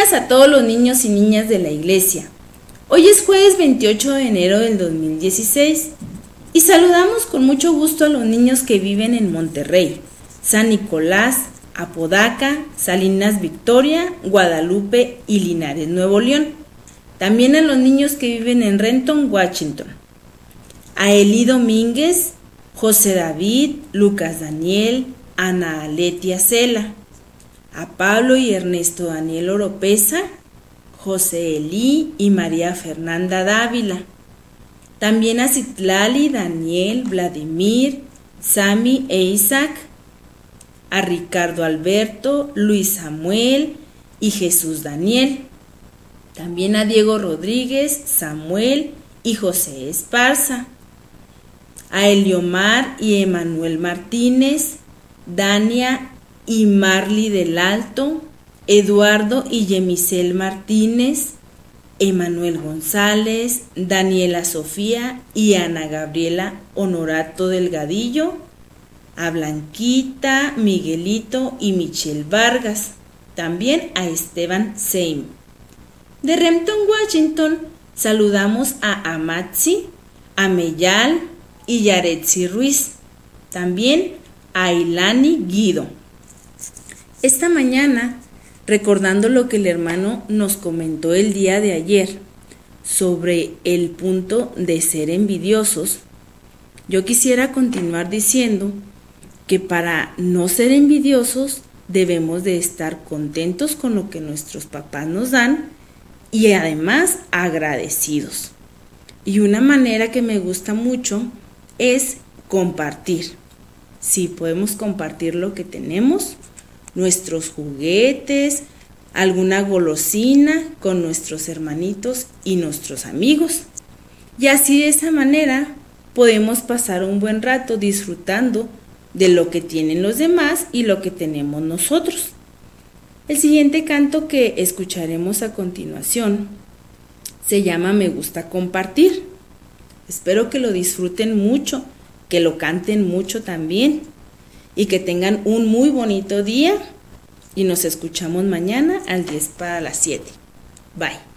a todos los niños y niñas de la iglesia. Hoy es jueves 28 de enero del 2016 y saludamos con mucho gusto a los niños que viven en Monterrey, San Nicolás, Apodaca, Salinas Victoria, Guadalupe y Linares, Nuevo León. También a los niños que viven en Renton, Washington. A Eli Domínguez, José David, Lucas Daniel, Ana Aletia Cela. A Pablo y Ernesto Daniel Oropesa, José Elí y María Fernanda Dávila. También a Citlali, Daniel, Vladimir, Sami e Isaac. A Ricardo Alberto, Luis Samuel y Jesús Daniel. También a Diego Rodríguez, Samuel y José Esparza. A Eliomar y Emanuel Martínez, Dania y Marley del Alto, Eduardo y Yemisel Martínez, Emanuel González, Daniela Sofía y Ana Gabriela Honorato Delgadillo, a Blanquita, Miguelito y Michelle Vargas, también a Esteban Seim. De Rempton, Washington, saludamos a Amatzi, a Meyal y Yaretsi Ruiz, también a Ilani Guido. Esta mañana recordando lo que el hermano nos comentó el día de ayer sobre el punto de ser envidiosos, yo quisiera continuar diciendo que para no ser envidiosos debemos de estar contentos con lo que nuestros papás nos dan y además agradecidos. Y una manera que me gusta mucho es compartir. Si podemos compartir lo que tenemos, nuestros juguetes, alguna golosina con nuestros hermanitos y nuestros amigos. Y así de esa manera podemos pasar un buen rato disfrutando de lo que tienen los demás y lo que tenemos nosotros. El siguiente canto que escucharemos a continuación se llama Me gusta compartir. Espero que lo disfruten mucho, que lo canten mucho también y que tengan un muy bonito día y nos escuchamos mañana al 10 para las 7. Bye.